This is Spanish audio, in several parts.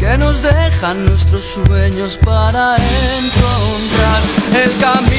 que nos dejan nuestros sueños para encontrar el camino.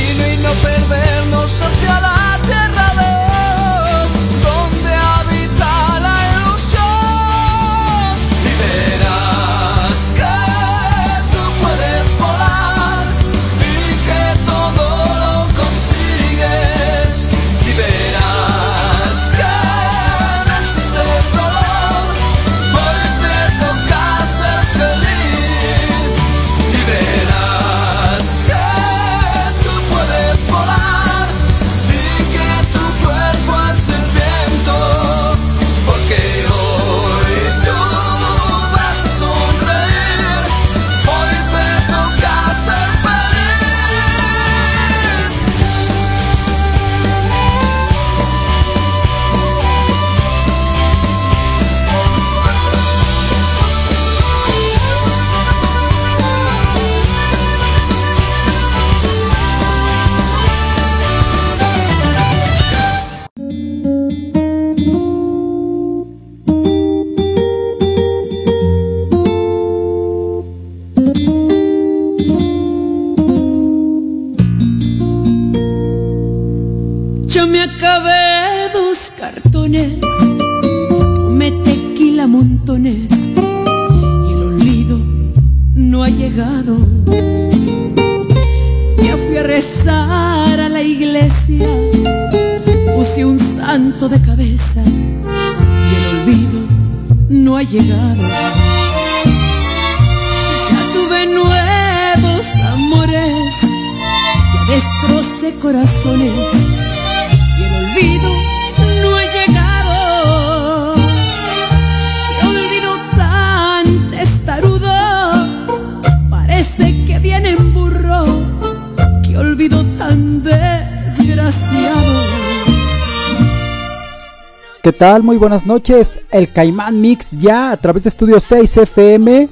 tal? Muy buenas noches. El Caimán Mix ya a través de estudio 6fm.com.mx.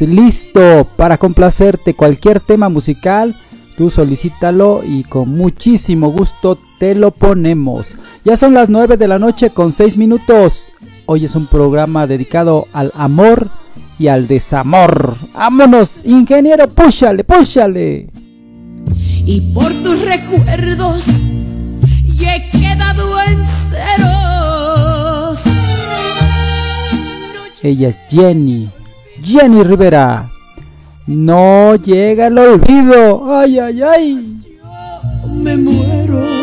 Listo para complacerte cualquier tema musical. Tú solicítalo y con muchísimo gusto te lo ponemos. Ya son las 9 de la noche con 6 minutos. Hoy es un programa dedicado al amor y al desamor. ¡Vámonos, ingeniero! ¡Púchale, púchale! Y por tus recuerdos ella es Jenny, Jenny Rivera. No llega el olvido. Ay, ay, ay. Me muero.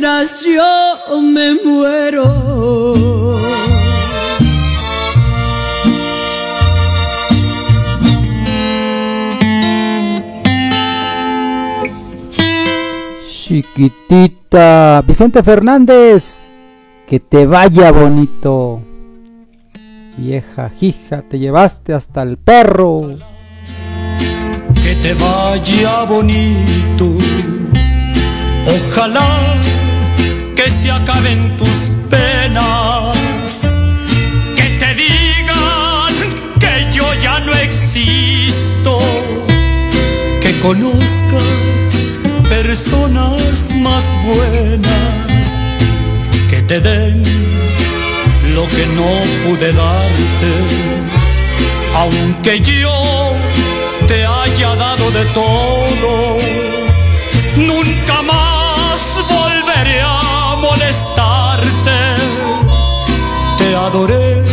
Yo me muero. Chiquitita, Vicente Fernández, que te vaya bonito. Vieja hija, te llevaste hasta el perro. Que te vaya bonito. Ojalá se acaben tus penas, que te digan que yo ya no existo, que conozcas personas más buenas, que te den lo que no pude darte, aunque yo te haya dado de todo, adoré,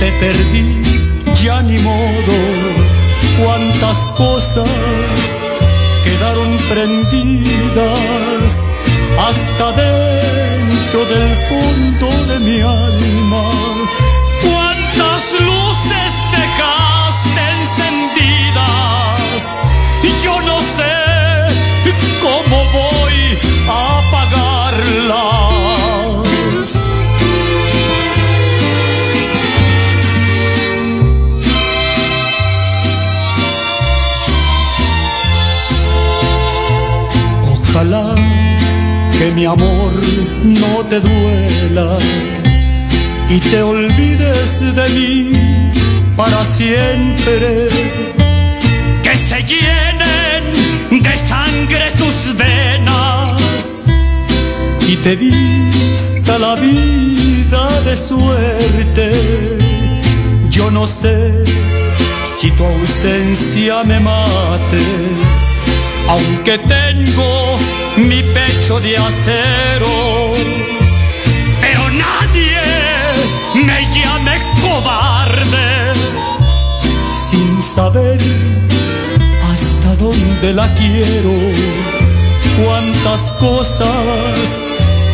te perdí, ya ni modo. Cuántas cosas quedaron prendidas hasta dentro del fondo de mi alma. Que mi amor no te duela y te olvides de mí para siempre. Que se llenen de sangre tus venas y te vista la vida de suerte. Yo no sé si tu ausencia me mate, aunque tengo mi pecho de acero, pero nadie me llame cobarde sin saber hasta dónde la quiero, cuántas cosas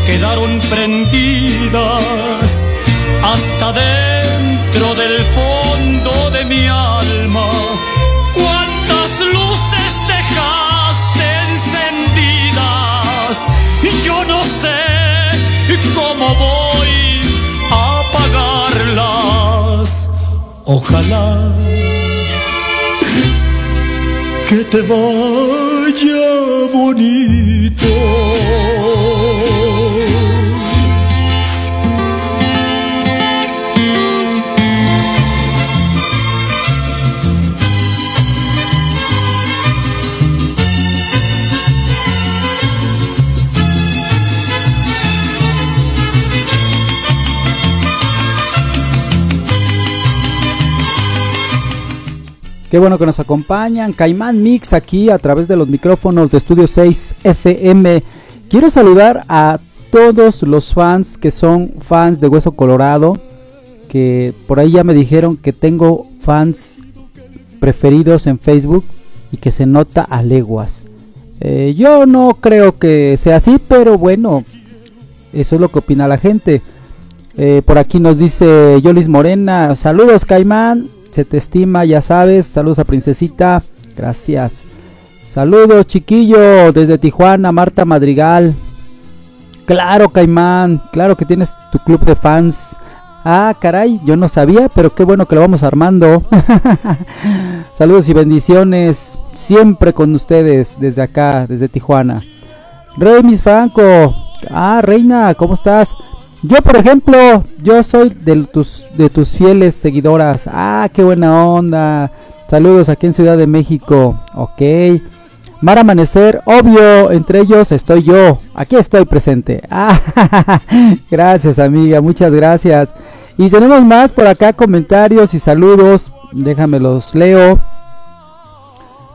quedaron prendidas hasta dentro del fondo de mi alma. Ojalá que te vaya bonito. Qué bueno que nos acompañan. Caimán Mix aquí a través de los micrófonos de Estudio 6 FM. Quiero saludar a todos los fans que son fans de Hueso Colorado. Que por ahí ya me dijeron que tengo fans preferidos en Facebook y que se nota a leguas. Eh, yo no creo que sea así, pero bueno, eso es lo que opina la gente. Eh, por aquí nos dice Yolis Morena, saludos Caimán, se te estima, ya sabes, saludos a Princesita, gracias. Saludos chiquillo, desde Tijuana, Marta Madrigal. Claro Caimán, claro que tienes tu club de fans. Ah, caray, yo no sabía, pero qué bueno que lo vamos armando. Saludos y bendiciones siempre con ustedes desde acá, desde Tijuana. Rey Mis Franco, ah, Reina, ¿cómo estás? Yo, por ejemplo, yo soy de tus, de tus fieles seguidoras. Ah, qué buena onda. Saludos aquí en Ciudad de México. Ok. Mar Amanecer, obvio, entre ellos estoy yo. Aquí estoy presente. Ah, gracias, amiga, muchas gracias. Y tenemos más por acá comentarios y saludos. Déjame los leo.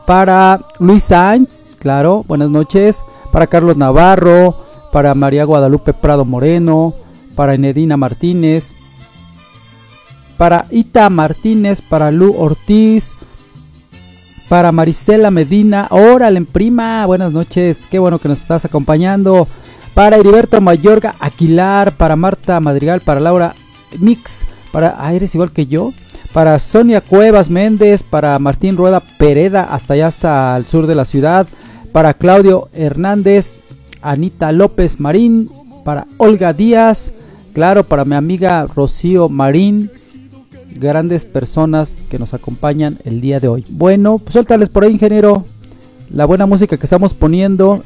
Para Luis Sainz, claro, buenas noches. Para Carlos Navarro, para María Guadalupe Prado Moreno, para Enedina Martínez, para Ita Martínez, para Lu Ortiz, para Marisela Medina, órale prima, buenas noches, qué bueno que nos estás acompañando, para Heriberto Mayorga Aquilar, para Marta Madrigal, para Laura Mix, para, ah, eres igual que yo, para Sonia Cuevas Méndez, para Martín Rueda Pereda, hasta allá hasta el sur de la ciudad, para Claudio Hernández, Anita López Marín, para Olga Díaz, Claro, para mi amiga Rocío Marín, grandes personas que nos acompañan el día de hoy. Bueno, pues suéltales por ahí, ingeniero, la buena música que estamos poniendo.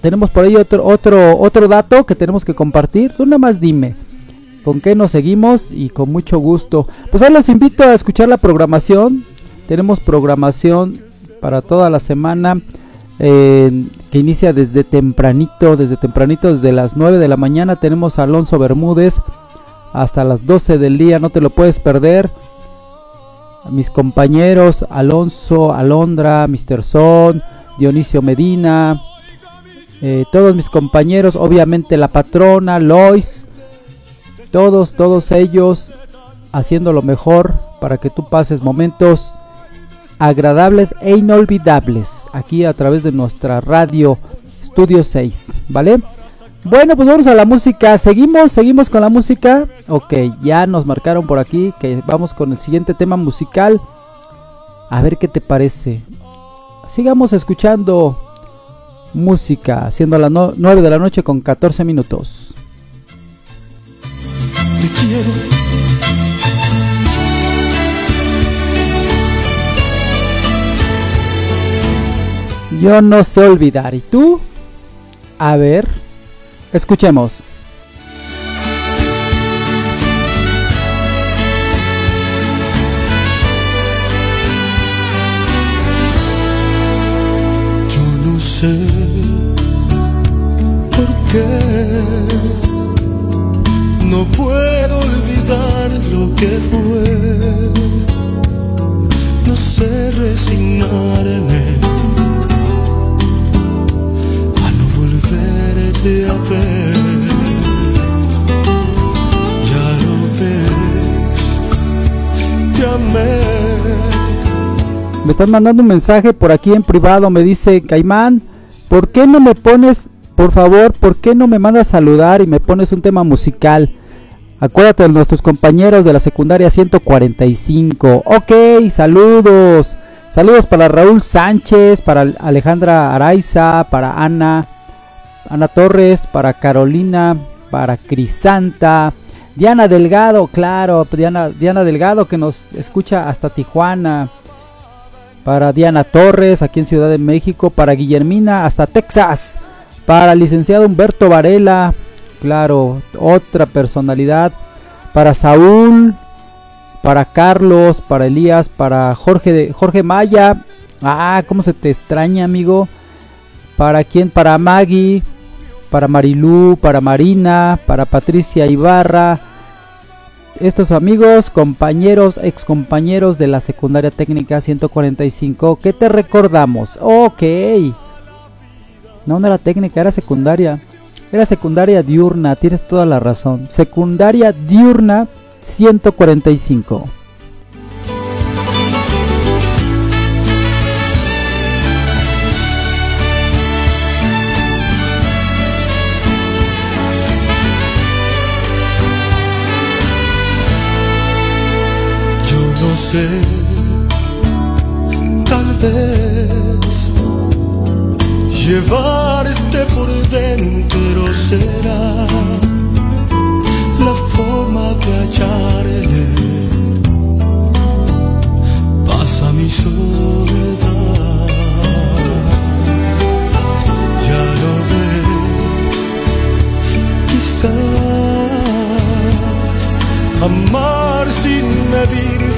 Tenemos por ahí otro, otro, otro dato que tenemos que compartir. Tú nada más dime con qué nos seguimos y con mucho gusto. Pues ahí los invito a escuchar la programación. Tenemos programación para toda la semana que inicia desde tempranito, desde tempranito, desde las 9 de la mañana tenemos a Alonso Bermúdez hasta las 12 del día, no te lo puedes perder. mis compañeros Alonso, Alondra, Mr. Son, Dionisio Medina, eh, todos mis compañeros, obviamente la patrona, Lois, todos, todos ellos haciendo lo mejor para que tú pases momentos agradables e inolvidables aquí a través de nuestra radio Studio 6, ¿vale? Bueno, pues vamos a la música. Seguimos, seguimos con la música. Ok, ya nos marcaron por aquí que vamos con el siguiente tema musical. A ver qué te parece. Sigamos escuchando música, siendo las 9 de la noche con 14 minutos. Te quiero Yo no sé olvidar. ¿Y tú? A ver, escuchemos. Yo no sé por qué no puedo olvidar lo que fue. No sé resignarme Me están mandando un mensaje por aquí en privado, me dice Caimán, ¿por qué no me pones, por favor, por qué no me mandas saludar y me pones un tema musical? Acuérdate de nuestros compañeros de la secundaria 145. Ok, saludos. Saludos para Raúl Sánchez, para Alejandra Araiza, para Ana, Ana Torres, para Carolina, para Crisanta, Diana Delgado, claro, Diana, Diana Delgado que nos escucha hasta Tijuana, para Diana Torres aquí en Ciudad de México, para Guillermina hasta Texas, para el licenciado Humberto Varela, claro, otra personalidad, para Saúl, para Carlos, para Elías, para Jorge, Jorge Maya, ah, cómo se te extraña amigo, para quién, para Maggie, para Marilú, para Marina, para Patricia Ibarra, estos amigos, compañeros, excompañeros de la secundaria técnica 145, ¿qué te recordamos? Ok. No, no era técnica, era secundaria. Era secundaria diurna, tienes toda la razón. Secundaria diurna 145. Sé, tal vez llevarte por dentro será la forma de hallarle pasa mi soledad. Ya lo ves, quizás amar sin medir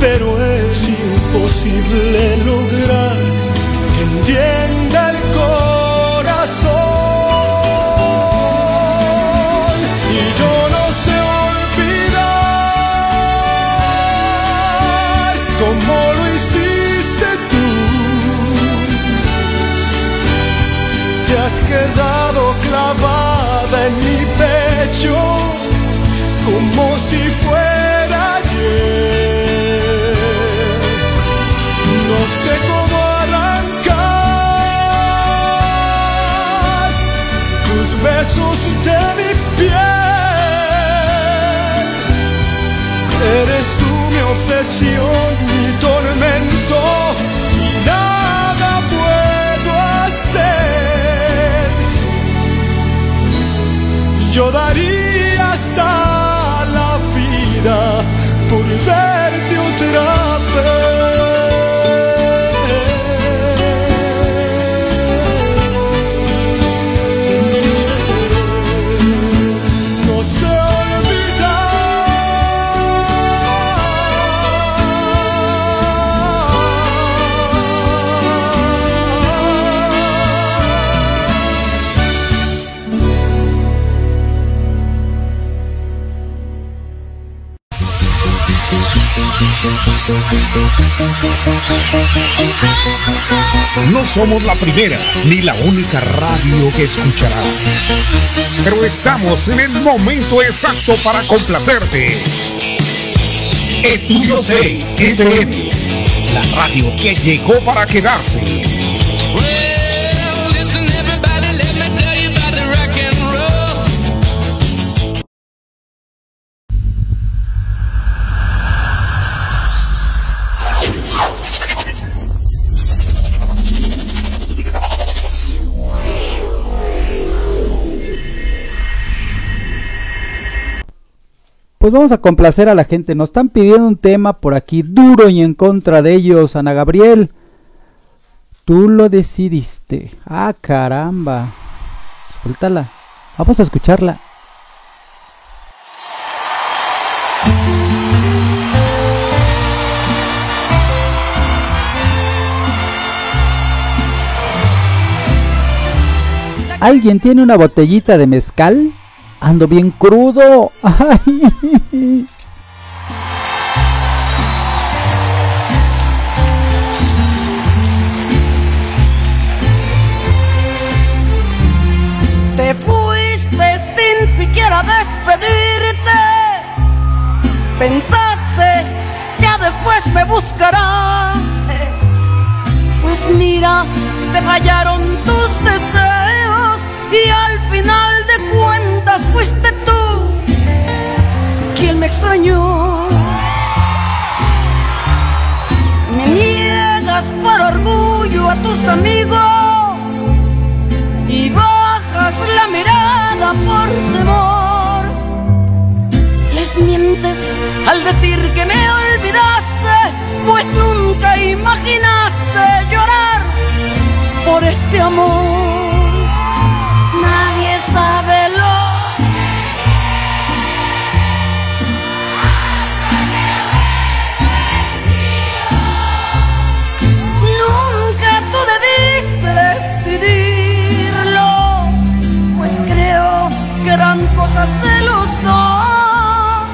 pero es imposible lograr que entienda el corazón. Y yo no sé olvidar como lo hiciste tú. Te has quedado clavada en mi pecho como si fuera ayer. No sé cómo arrancar tus besos de mi piel. Eres tú mi obsesión, mi tormento y nada puedo hacer. Yo daría hasta No somos la primera ni la única radio que escucharás. Pero estamos en el momento exacto para complacerte. Estudio 6 FM, la radio que llegó para quedarse. Pues vamos a complacer a la gente. Nos están pidiendo un tema por aquí duro y en contra de ellos. Ana Gabriel, tú lo decidiste. Ah, caramba. Suéltala. Vamos a escucharla. ¿Alguien tiene una botellita de mezcal? Ando bien crudo. Ay. Te fuiste sin siquiera despedirte. Pensaste, ya después me buscará. Pues mira, te fallaron tus deseos y al final de cuentas fuiste tú quien me extrañó. Me niegas por orgullo a tus amigos y bajas la mirada por temor. Les mientes al decir que me olvidaste, pues nunca imaginaste llorar por este amor. Nadie sabe eran cosas de los dos.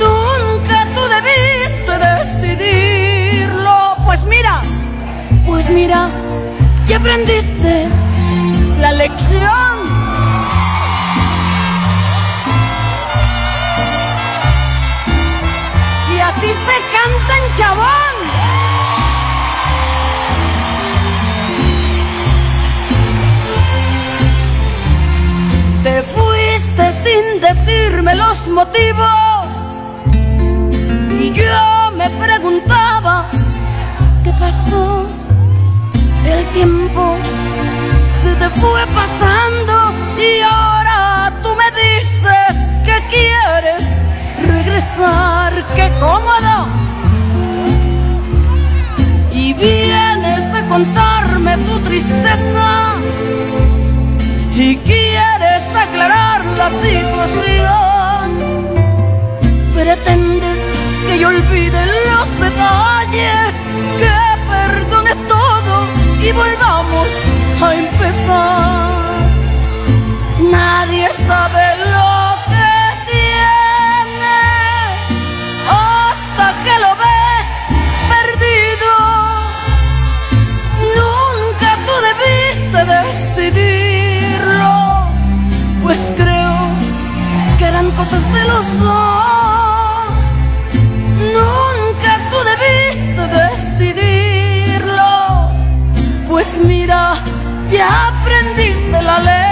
Nunca tú debiste decidirlo, pues mira, pues mira, que aprendiste la lección. Y así se canta en chabón. Te fuiste sin decirme los motivos. Y yo me preguntaba, ¿qué pasó? El tiempo se te fue pasando y ahora tú me dices que quieres regresar, qué cómodo. Y vienes a contarme tu tristeza y quieres aclarar la situación. Pretendes que yo olvide los detalles, que perdone todo y volvamos a empezar. Nadie sabe lo que tiene hasta que lo ve perdido. Nunca tú debiste decidirlo, de los dos. Nunca tú debiste decidirlo, pues mira, ya aprendiste la lección.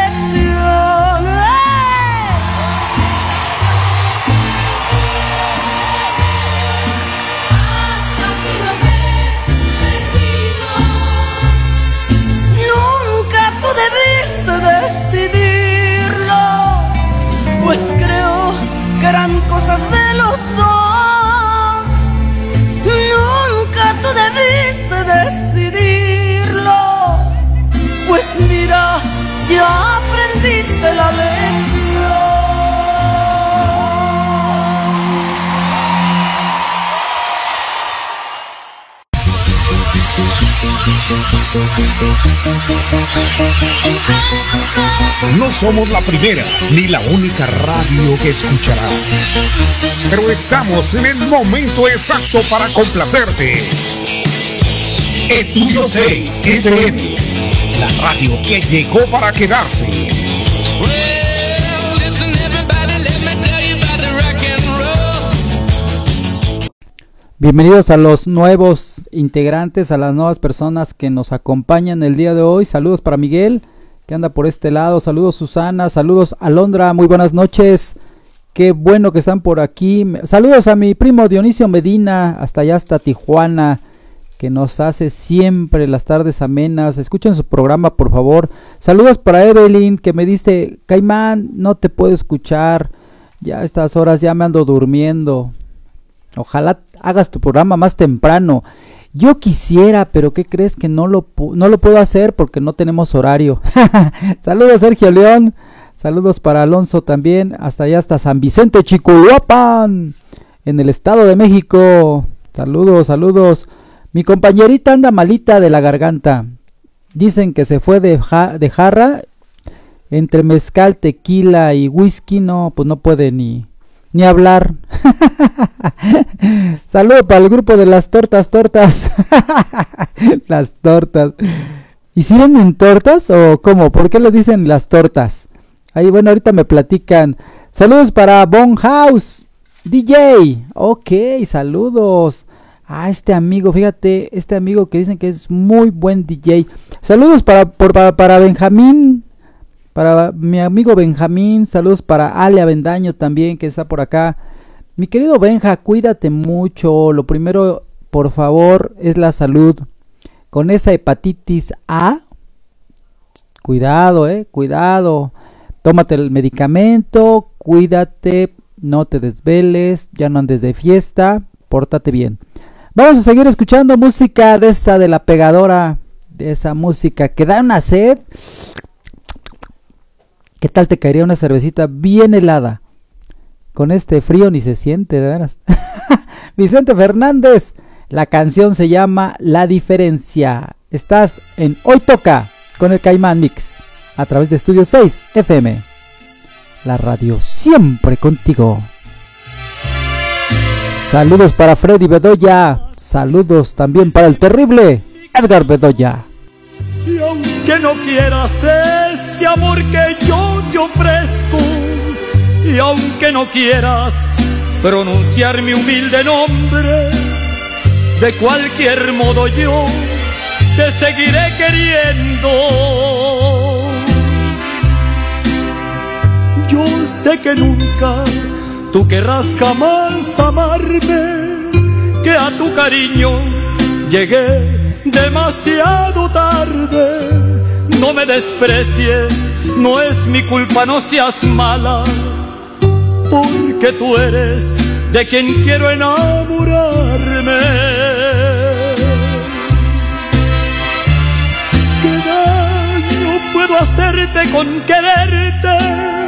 Ya aprendiste la lección. No somos la primera ni la única radio que escucharás. Pero estamos en el momento exacto para complacerte. Estudio 6 FM, la radio que llegó para quedarse. Bienvenidos a los nuevos integrantes, a las nuevas personas que nos acompañan el día de hoy. Saludos para Miguel, que anda por este lado. Saludos Susana, saludos Alondra, muy buenas noches. Qué bueno que están por aquí. Saludos a mi primo Dionisio Medina, hasta allá hasta Tijuana, que nos hace siempre las tardes amenas. Escuchen su programa, por favor. Saludos para Evelyn, que me dice, Caimán, no te puedo escuchar. Ya a estas horas ya me ando durmiendo. Ojalá hagas tu programa más temprano. Yo quisiera, pero ¿qué crees que no lo, no lo puedo hacer porque no tenemos horario? Saludos Sergio León. Saludos para Alonso también. Hasta allá, hasta San Vicente Chicohuapan. En el Estado de México. Saludos, saludos. Mi compañerita anda malita de la garganta. Dicen que se fue de, ja- de jarra. Entre mezcal, tequila y whisky. No, pues no puede ni, ni hablar. Saludo para el grupo de las tortas, tortas. las tortas. ¿Y si venden tortas o cómo? ¿Por qué le dicen las tortas? Ahí, bueno, ahorita me platican. Saludos para Bon House, DJ. Ok, saludos. Ah, este amigo, fíjate, este amigo que dicen que es muy buen DJ. Saludos para, por- para, para Benjamín, para mi amigo Benjamín. Saludos para Ale Avendaño también, que está por acá. Mi querido Benja, cuídate mucho. Lo primero, por favor, es la salud. Con esa hepatitis A, cuidado, eh, cuidado. Tómate el medicamento, cuídate, no te desveles, ya no andes de fiesta, pórtate bien. Vamos a seguir escuchando música de esa de la pegadora, de esa música que da una sed. ¿Qué tal te caería una cervecita bien helada? Con este frío ni se siente, de veras. Vicente Fernández, la canción se llama La Diferencia. Estás en Hoy Toca con el Caimán Mix a través de Estudio 6 FM. La radio siempre contigo. Saludos para Freddy Bedoya. Saludos también para el terrible Edgar Bedoya. Y aunque no quieras este amor que yo te ofrezco, y aunque no quieras pronunciar mi humilde nombre, de cualquier modo yo te seguiré queriendo. Yo sé que nunca tú querrás jamás amarme, que a tu cariño llegué demasiado tarde. No me desprecies, no es mi culpa, no seas mala, porque tú eres de quien quiero enamorarme. ¿Qué daño puedo hacerte con quererte?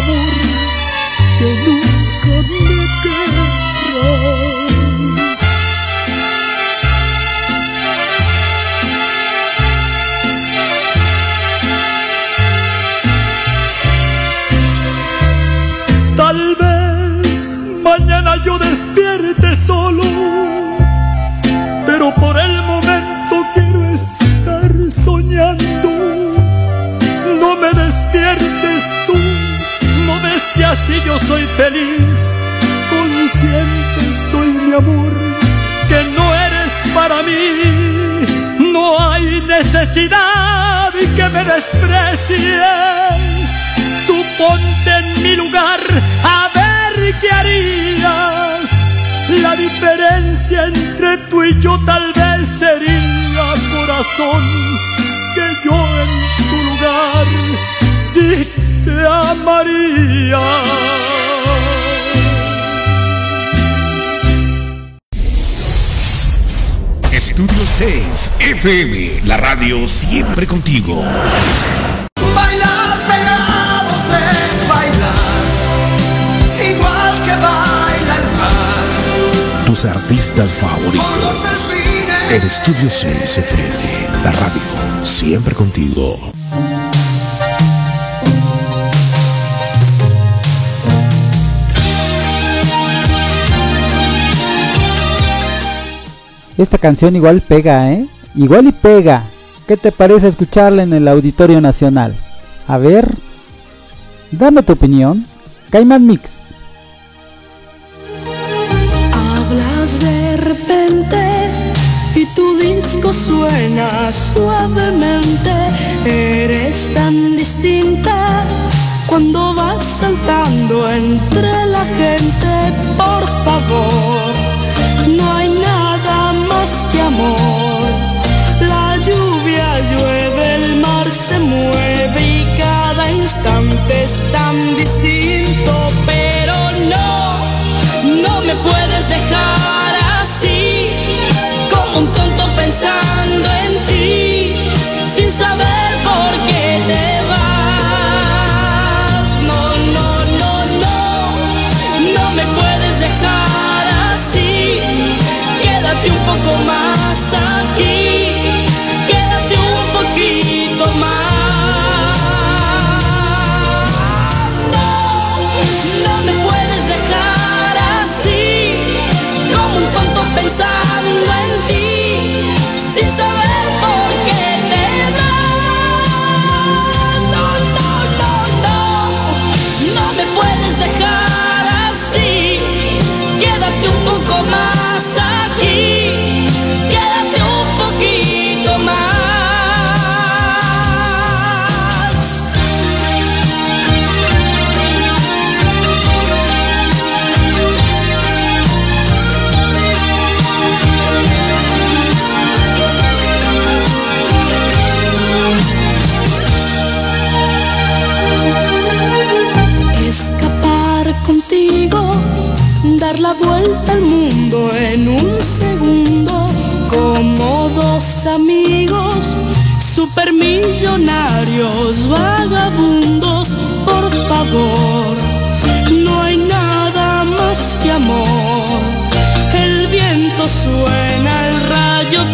Amor, desprecies tú ponte en mi lugar a ver qué harías. La diferencia entre tú y yo tal vez sería, corazón, que yo en tu lugar sí te amaría. Estudio 6 FM, la radio siempre contigo. Artistas favoritos. En Estudio 6 FM, la radio siempre contigo. Esta canción igual pega, ¿eh? Igual y pega. ¿Qué te parece escucharla en el Auditorio Nacional? A ver, dame tu opinión. Cayman Mix. Y tu disco suena suavemente. Eres tan distinta cuando vas saltando entre la gente. Por favor, no hay nada más que amor. La lluvia llueve, el mar se mueve y cada instante es tan distinto,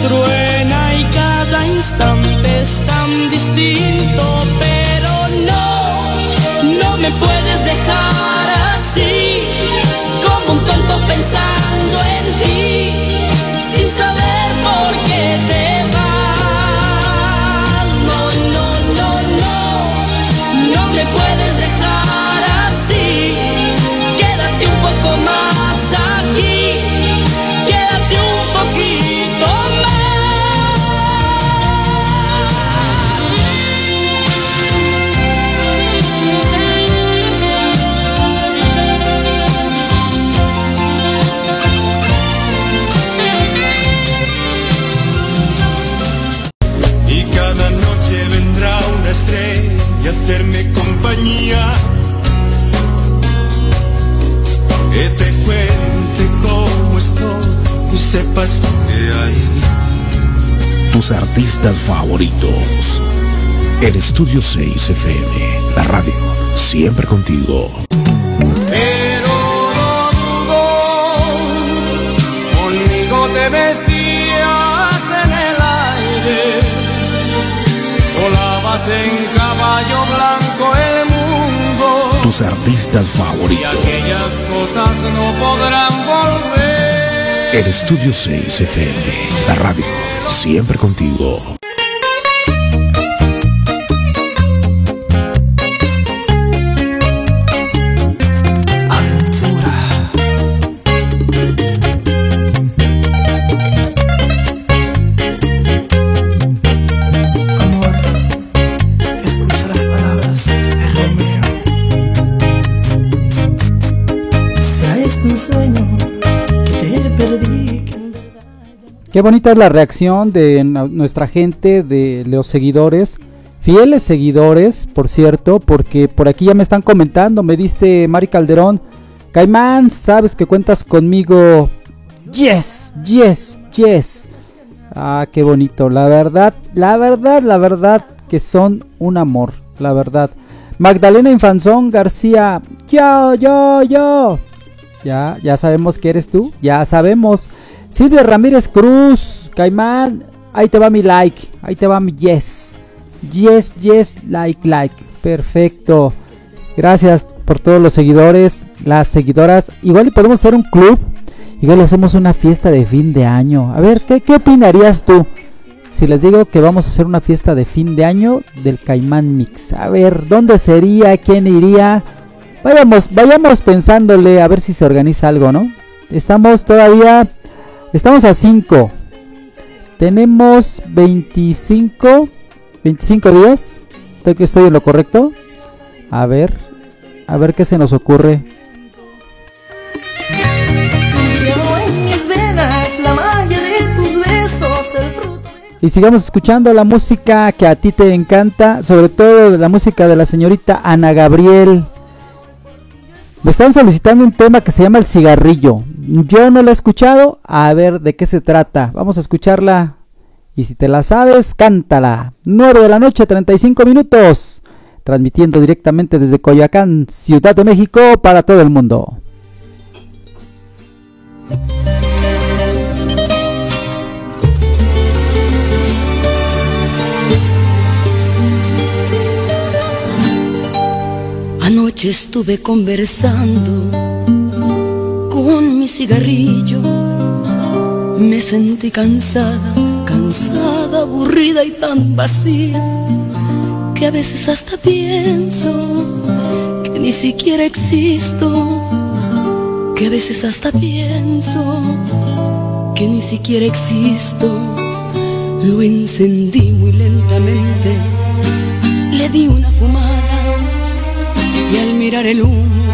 suena, artistas favoritos. El Estudio 6 FM, la radio, siempre contigo. Pero no dudo, conmigo te besías en el aire, volabas en caballo blanco el mundo. Tus artistas Y favoritos. aquellas cosas no podrán volver. El Estudio 6 FM, la radio, siempre contigo. Qué bonita es la reacción de nuestra gente, de los seguidores, fieles seguidores, por cierto, porque por aquí ya me están comentando, me dice Mari Calderón, Caimán, sabes que cuentas conmigo. Yes, yes, yes. Ah, qué bonito, la verdad, la verdad, la verdad que son un amor, la verdad. Magdalena Infanzón García, yo, yo, yo. Ya, ya sabemos que eres tú, ya sabemos. Silvia Ramírez Cruz, Caimán, ahí te va mi like, ahí te va mi yes. Yes, yes, like, like. Perfecto. Gracias por todos los seguidores, las seguidoras. Igual podemos hacer un club. Igual hacemos una fiesta de fin de año. A ver, ¿qué, qué opinarías tú? Si les digo que vamos a hacer una fiesta de fin de año del Caimán Mix. A ver, ¿dónde sería? ¿Quién iría? Vayamos, vayamos pensándole a ver si se organiza algo, ¿no? Estamos todavía, estamos a 5. Tenemos 25, 25 días. ¿Estoy, que estoy en lo correcto? A ver, a ver qué se nos ocurre. Y sigamos escuchando la música que a ti te encanta, sobre todo de la música de la señorita Ana Gabriel. Me están solicitando un tema que se llama El cigarrillo. Yo no lo he escuchado, a ver de qué se trata. Vamos a escucharla. Y si te la sabes, cántala. 9 de la noche, 35 minutos. Transmitiendo directamente desde Coyoacán, Ciudad de México, para todo el mundo. Anoche estuve conversando cigarrillo. Me sentí cansada, cansada, aburrida y tan vacía que a veces hasta pienso que ni siquiera existo. Que a veces hasta pienso que ni siquiera existo. Lo encendí muy lentamente, le di una fumada y al mirar el humo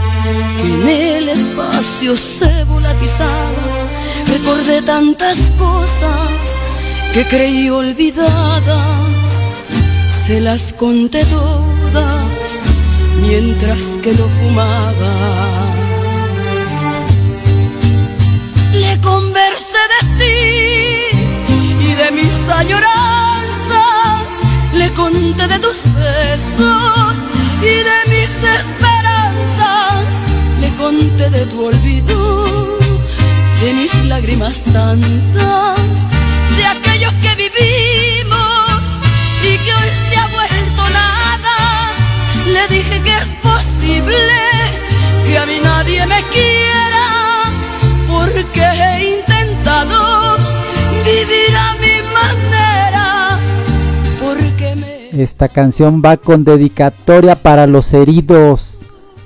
en el espacio se volatizaba, recordé tantas cosas que creí olvidadas, se las conté todas mientras que lo fumaba. Le conversé de ti y de mis añoranzas, le conté de tus besos y de mis le conté de tu olvido, de mis lágrimas tantas, de aquellos que vivimos y que hoy se ha vuelto nada. Le dije que es posible que a mí nadie me quiera, porque he intentado vivir a mi manera, porque me... Esta canción va con dedicatoria para los heridos.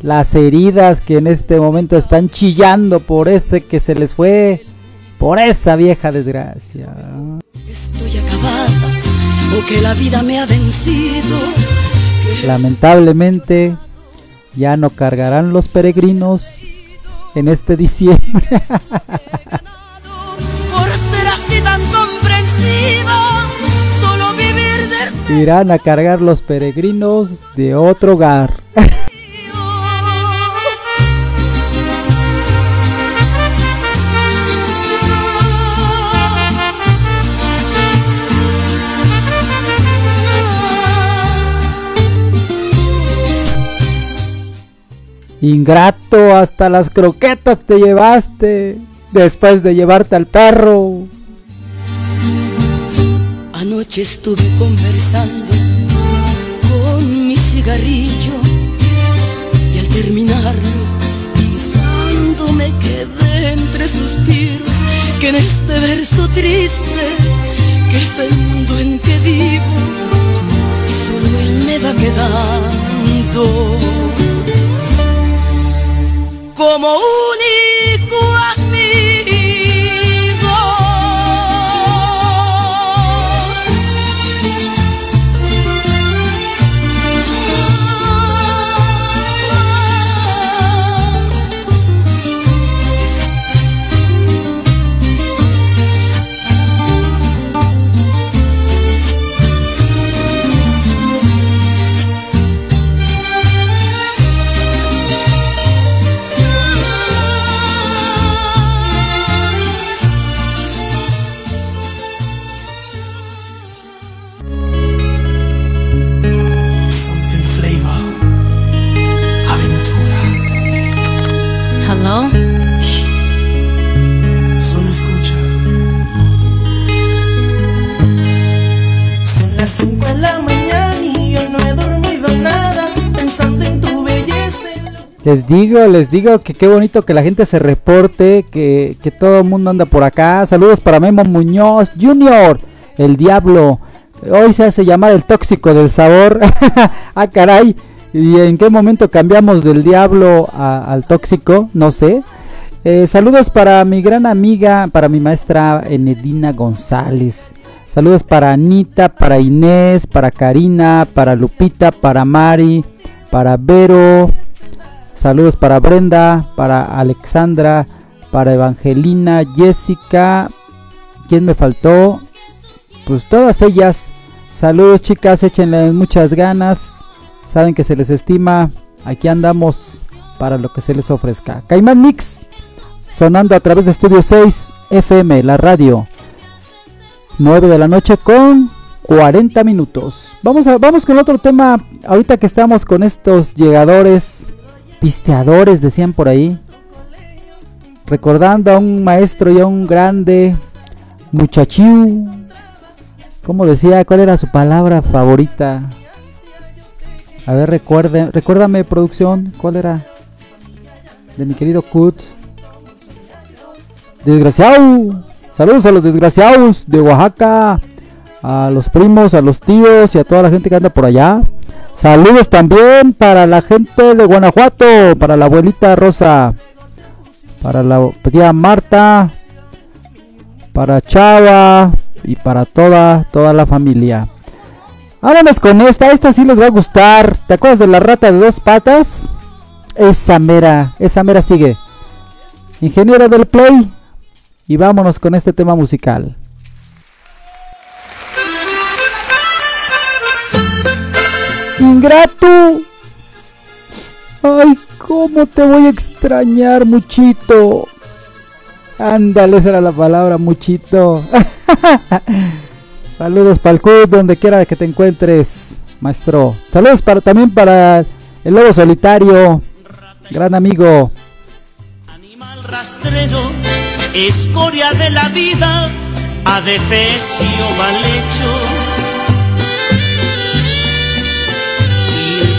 Las heridas que en este momento están chillando por ese que se les fue. Por esa vieja desgracia. Estoy acabada o que la vida me ha vencido. Lamentablemente ya no cargarán los peregrinos en este diciembre. por ser así tan comprensiva, solo vivir de irán a cargar los peregrinos de otro hogar. Ingrato, hasta las croquetas te llevaste después de llevarte al perro. Anoche estuve conversando con mi cigarrillo y al terminarlo pensando me quedé entre suspiros que en este verso triste que es el mundo en que vivo solo él me va quedando como único Les digo, les digo que qué bonito que la gente se reporte, que, que todo el mundo anda por acá. Saludos para Memo Muñoz Junior, el diablo. Hoy se hace llamar el tóxico del sabor. ah, caray. ¿Y en qué momento cambiamos del diablo al tóxico? No sé. Eh, saludos para mi gran amiga, para mi maestra Enedina González. Saludos para Anita, para Inés, para Karina, para Lupita, para Mari, para Vero. Saludos para Brenda, para Alexandra, para Evangelina, Jessica. ¿Quién me faltó? Pues todas ellas. Saludos chicas, échenle muchas ganas. Saben que se les estima. Aquí andamos para lo que se les ofrezca. Caimán Mix, sonando a través de Estudio 6 FM, la radio. 9 de la noche con 40 minutos. Vamos, a, vamos con otro tema. Ahorita que estamos con estos llegadores, pisteadores, decían por ahí. Recordando a un maestro y a un grande muchachiu. ¿Cómo decía? ¿Cuál era su palabra favorita? A ver, recuerde, recuérdame, producción. ¿Cuál era? De mi querido Kut. Desgraciado. Saludos a los desgraciados de Oaxaca. A los primos, a los tíos y a toda la gente que anda por allá. Saludos también para la gente de Guanajuato. Para la abuelita Rosa. Para la tía Marta. Para Chava. Y para toda, toda la familia. Vámonos con esta. Esta sí les va a gustar. ¿Te acuerdas de la rata de dos patas? Esa mera, esa mera sigue. Ingeniero del Play. Y vámonos con este tema musical. Ingrato. Ay, cómo te voy a extrañar, muchito. Ándale, esa era la palabra, muchito. Saludos para el donde quiera que te encuentres, maestro. Saludos para, también para el lobo solitario, gran amigo. Animal rastrero, escoria de la vida, adefesio mal hecho.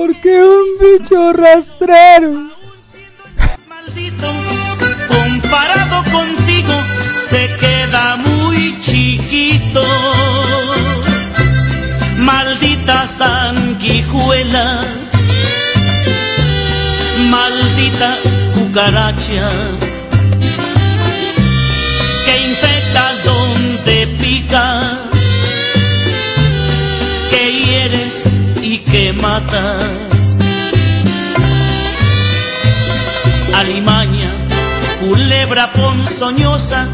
porque un bicho rastrero. Maldito, comparado contigo, se queda muy chiquito. Maldita sanguijuela, maldita cucaracha Alimaña, culebra ponzoñosa,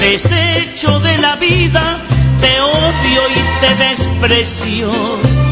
desecho de la vida, te odio y te desprecio.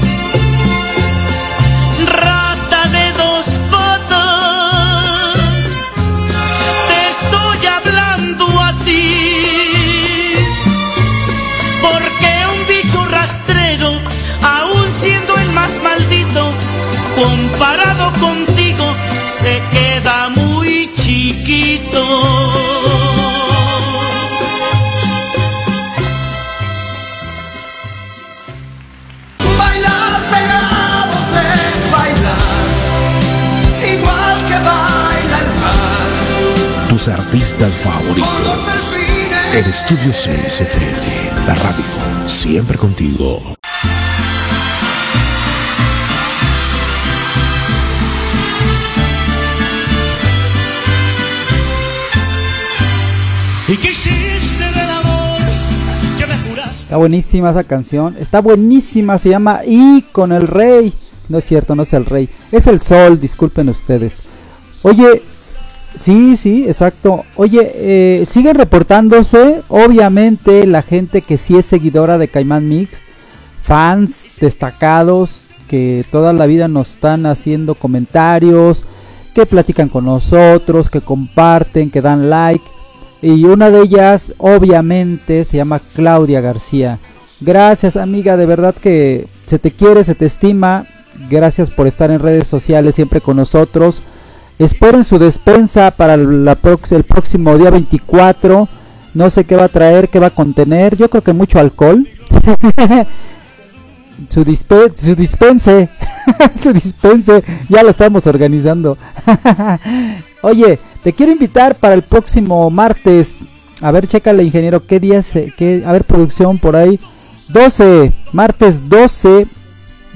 Estudio 6 FM, la radio, siempre contigo. ¿Y qué hiciste del amor que me juraste? Está buenísima esa canción. Está buenísima. Se llama Y con el Rey. No es cierto, no es el Rey. Es el Sol, disculpen ustedes. Oye, sí, sí, exacto. Oye, eh, siguen reportándose. Obviamente, la gente que sí es seguidora de Caimán Mix. Fans destacados que toda la vida nos están haciendo comentarios. Que platican con nosotros, que comparten, que dan like. Y una de ellas, obviamente, se llama Claudia García. Gracias, amiga, de verdad que se te quiere, se te estima. Gracias por estar en redes sociales siempre con nosotros. Esperen su despensa para el próximo día 24. No sé qué va a traer, qué va a contener. Yo creo que mucho alcohol. su, dispe su dispense. su dispense. Ya lo estamos organizando. Oye, te quiero invitar para el próximo martes. A ver, chécale, ingeniero, qué día se, qué, a ver, producción por ahí. 12, martes 12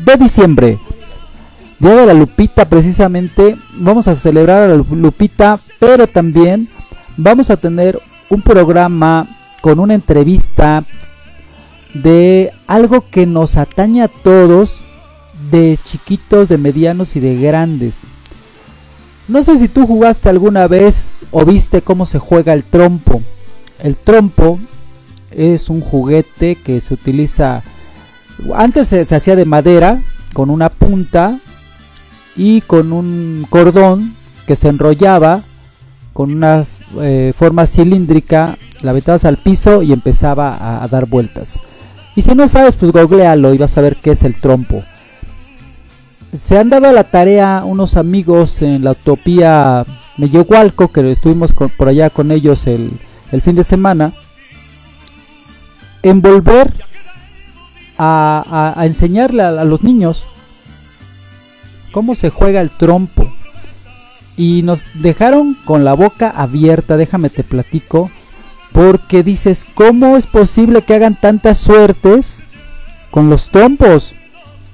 de diciembre. Día de la Lupita, precisamente. Vamos a celebrar a la Lu- Lupita, pero también vamos a tener un programa con una entrevista de algo que nos atañe a todos, de chiquitos, de medianos y de grandes. No sé si tú jugaste alguna vez o viste cómo se juega el trompo. El trompo es un juguete que se utiliza. Antes se hacía de madera con una punta y con un cordón que se enrollaba con una eh, forma cilíndrica. La aventabas al piso y empezaba a, dar vueltas. Y si no sabes, pues googlealo y vas a ver qué es el trompo se han dado a la tarea unos amigos en la utopía Meyehualco, que estuvimos por allá con ellos el, el fin de semana, en volver a, a- enseñarle a los niños cómo se juega el trompo. Y nos dejaron con la boca abierta, déjame te platico, porque dices, ¿cómo es posible que hagan tantas suertes con los trompos?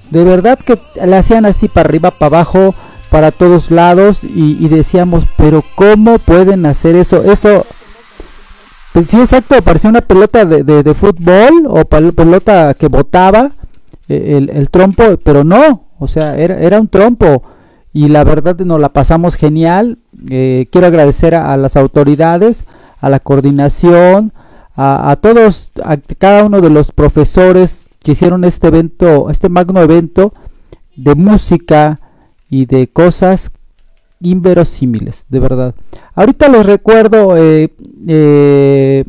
de verdad que le hacían así para arriba, para abajo, para todos lados y, decíamos, pero ¿cómo pueden hacer eso? Eso, pues sí, exacto, parecía una pelota de, de- fútbol o pel- pelota que botaba eh, el, el trompo, pero no, o sea, era, era un trompo y la verdad nos la pasamos genial. Eh, quiero agradecer a, las autoridades, a la coordinación, a, todos, a cada uno de los profesores que hicieron este evento, este magno evento de música y de cosas inverosímiles, de verdad. Ahorita les recuerdo, eh, eh,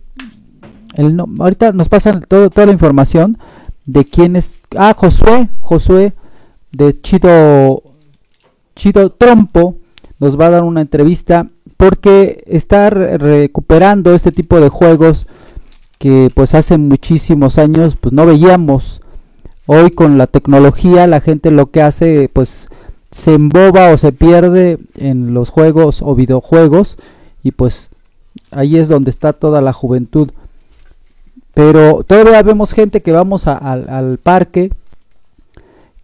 el ahorita nos pasan todo, toda la información de quién es. Ah, Josué, Josué de Chido, Chido Trompo nos va a dar una entrevista porque está re- recuperando este tipo de juegos que pues hace muchísimos años pues no veíamos. Hoy con la tecnología la gente lo que hace pues se emboba o se pierde en los juegos o videojuegos y pues ahí es donde está toda la juventud. Pero todavía vemos gente que vamos a- al parque,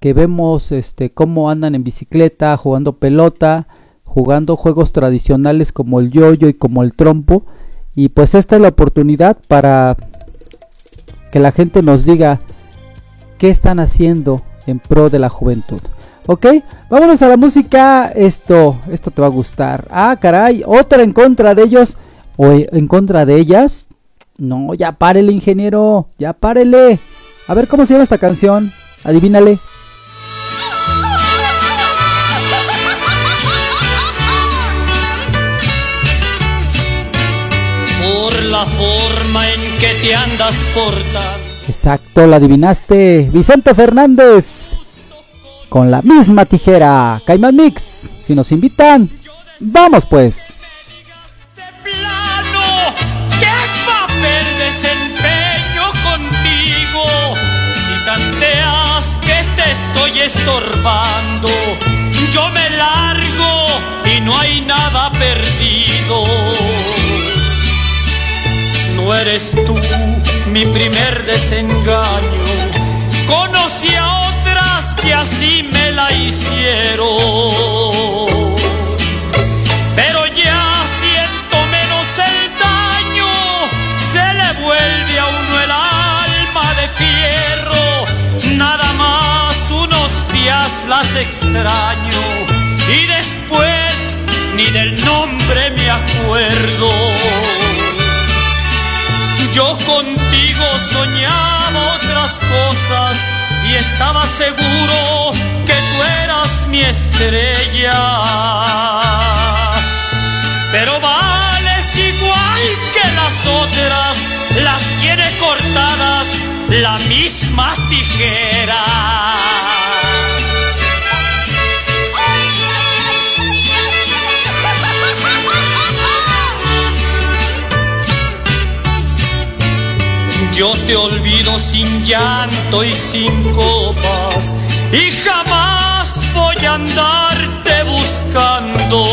que vemos este cómo andan en bicicleta, jugando pelota, jugando juegos tradicionales como el yoyo y como el trompo. Y pues esta es la oportunidad para que la gente nos diga qué están haciendo en pro de la juventud. ¿Ok? Vámonos a la música. Esto, esto te va a gustar. Ah, caray, otra en contra de ellos o e- en contra de ellas. No, ya párele, ingeniero. Ya párele. A ver cómo se llama esta canción. Adivínale. Forma en que te andas portando. Exacto, la adivinaste. Vicente Fernández. Con la misma tijera. Caimán Mix. Si nos invitan, vamos pues. plano, ¿qué papel desempeño contigo? Si tanteas que te estoy estorbando, yo me largo y no hay nada perdido. No eres tú mi primer desengaño. Conocí a otras que así me la hicieron. Pero ya siento menos el daño, se le vuelve a uno el alma de fierro. Nada más unos días las extraño y después ni del nombre me acuerdo. Yo contigo soñaba otras cosas y estaba seguro que tú eras mi estrella. Pero vales igual que las otras, las tiene cortadas la misma tijera. Yo te olvido sin llanto y sin copas y jamás voy a andarte buscando.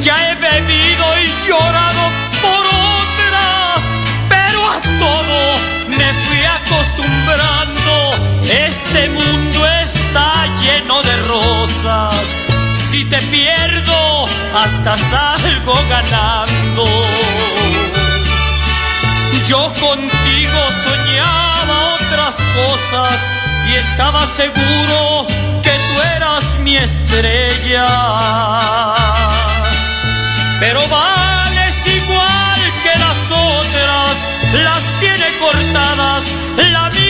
Ya he bebido y llorado por otras, pero a todo me fui acostumbrando. Este mundo está lleno de rosas. Si te pierdo, hasta salgo ganando. Yo contigo soñaba otras cosas y estaba seguro que tú eras mi estrella. Pero vales igual que las otras, las tiene cortadas la misma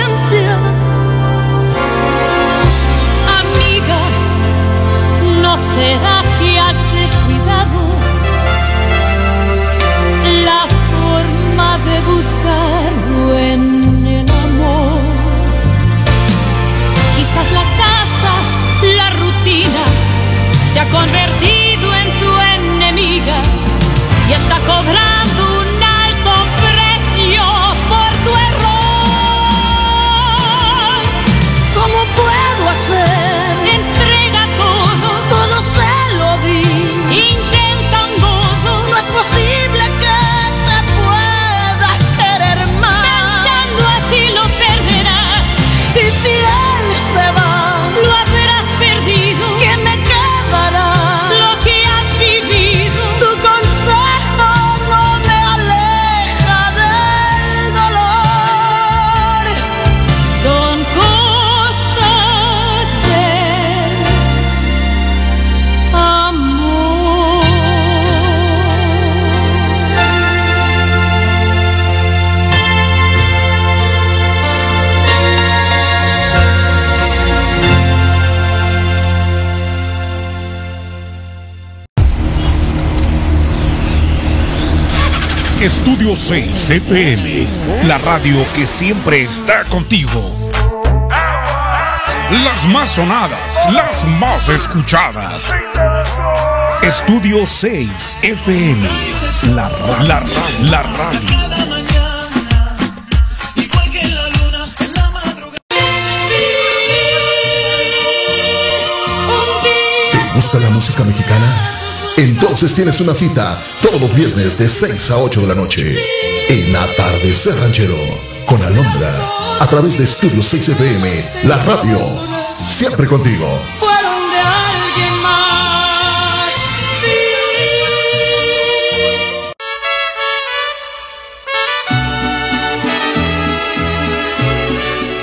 Será que has descuidado la forma de buscarlo en el amor? Quizás la casa, la rutina, se ha convertido Estudio 6 FM, la radio que siempre está contigo. Las más sonadas, las más escuchadas. Estudio 6 FM, la, la, la radio. ¿Te gusta la música mexicana? Entonces tienes una cita todos los viernes de 6 a 8 de la noche en Atardecer Ranchero con Alondra a través de Estudio 6 FM, la radio, siempre contigo. fueron de alguien más.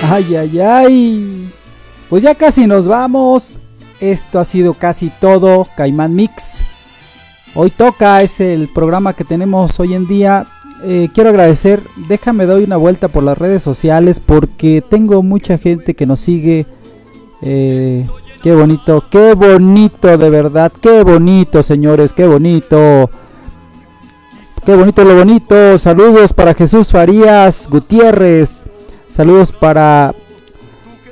Ay, ay, ay. Pues ya casi nos vamos. Esto ha sido casi todo. Caimán Mix. Hoy toca, es el programa que tenemos hoy en día. Eh, quiero agradecer, déjame doy una vuelta por las redes sociales porque tengo mucha gente que nos sigue. Eh, qué bonito, qué bonito de verdad, qué bonito señores, qué bonito. Qué bonito lo bonito. Saludos para Jesús Farías Gutiérrez. Saludos para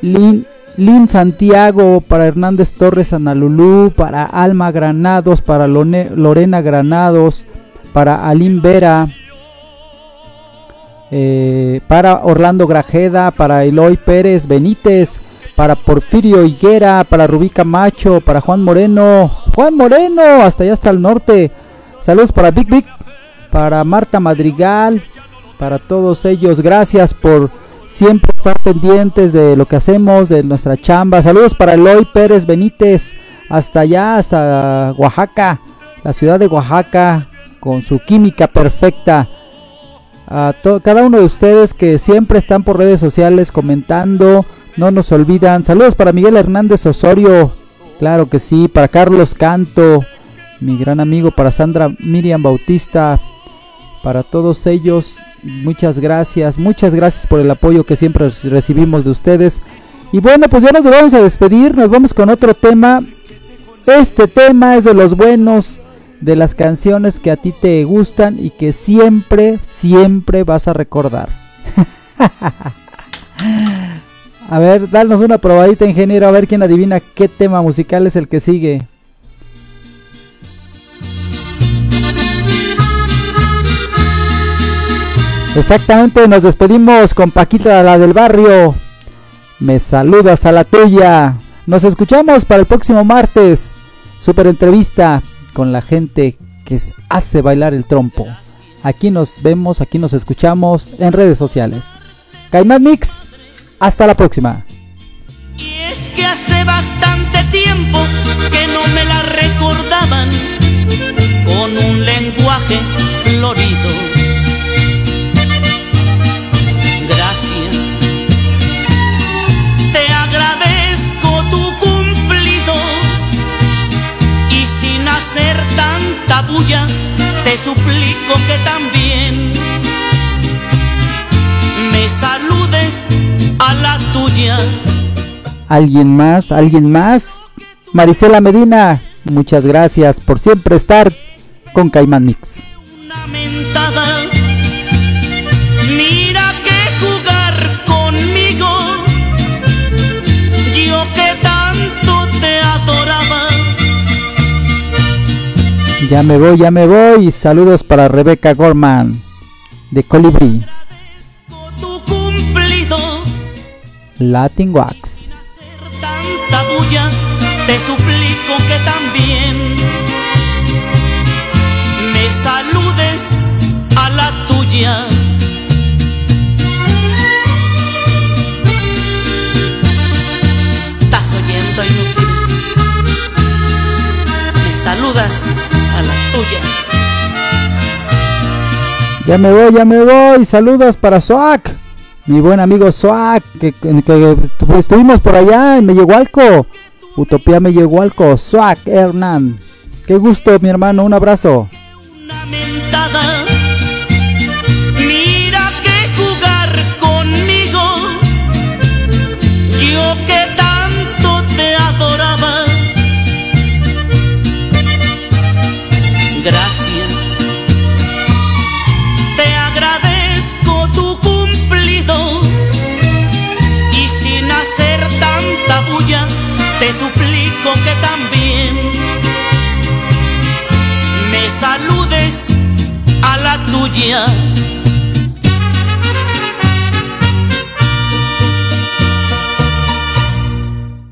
Lin, Lin Santiago, para Hernández Torres Analulú, para Alma Granados, para Lorena Granados, para Alim Vera, eh, para Orlando Grajeda, para Eloy Pérez Benítez, para Porfirio Higuera, para Rubí Camacho, para Juan Moreno, Juan Moreno, hasta allá hasta el norte. Saludos para Big Big, para Marta Madrigal, para todos ellos. Gracias por siempre estar pendientes de lo que hacemos, de nuestra chamba. Saludos para Eloy Pérez Benítez, hasta allá, hasta Oaxaca, la ciudad de Oaxaca, con su química perfecta. A cada uno de ustedes que siempre están por redes sociales comentando, no nos olvidan. Saludos para Miguel Hernández Osorio, claro que sí, para Carlos Canto, mi gran amigo, para Sandra Miriam Bautista, para todos ellos, muchas gracias, muchas gracias por el apoyo que siempre recibimos de ustedes. Y bueno, pues ya nos vamos a despedir, nos vamos con otro tema. Este tema es de los buenos, de las canciones que a ti te gustan y que siempre, siempre vas a recordar. a ver, danos una probadita, ingeniero, a ver quién adivina qué tema musical es el que sigue. Exactamente, nos despedimos con Paquita, la del barrio. Me saludas a la tuya. Nos escuchamos para el próximo martes. Super entrevista con la gente que hace bailar el trompo. Aquí nos vemos, aquí nos escuchamos en redes sociales. Caimán Mix, hasta la próxima. Y es que hace bastante tiempo que no me la recordaban con un lenguaje florido te suplico que también me saludes a la tuya. ¿Alguien más? ¿Alguien más? Marisela Medina, muchas gracias por siempre estar con Caimán Mix. Ya me voy, ya me voy. Saludos para Rebeca Gorman de Colibri. Latin Wax. Tanta bulla, te suplico que también me saludes a la tuya. Estás oyendo inútil. Me saludas ya me voy, ya me voy. Saludos para Soak. Mi buen amigo Soak. Que, pues, estuvimos por allá en Mellehualco. Utopía Mellehualco. Soak Hernán. Qué gusto, mi hermano. Un abrazo. Tuya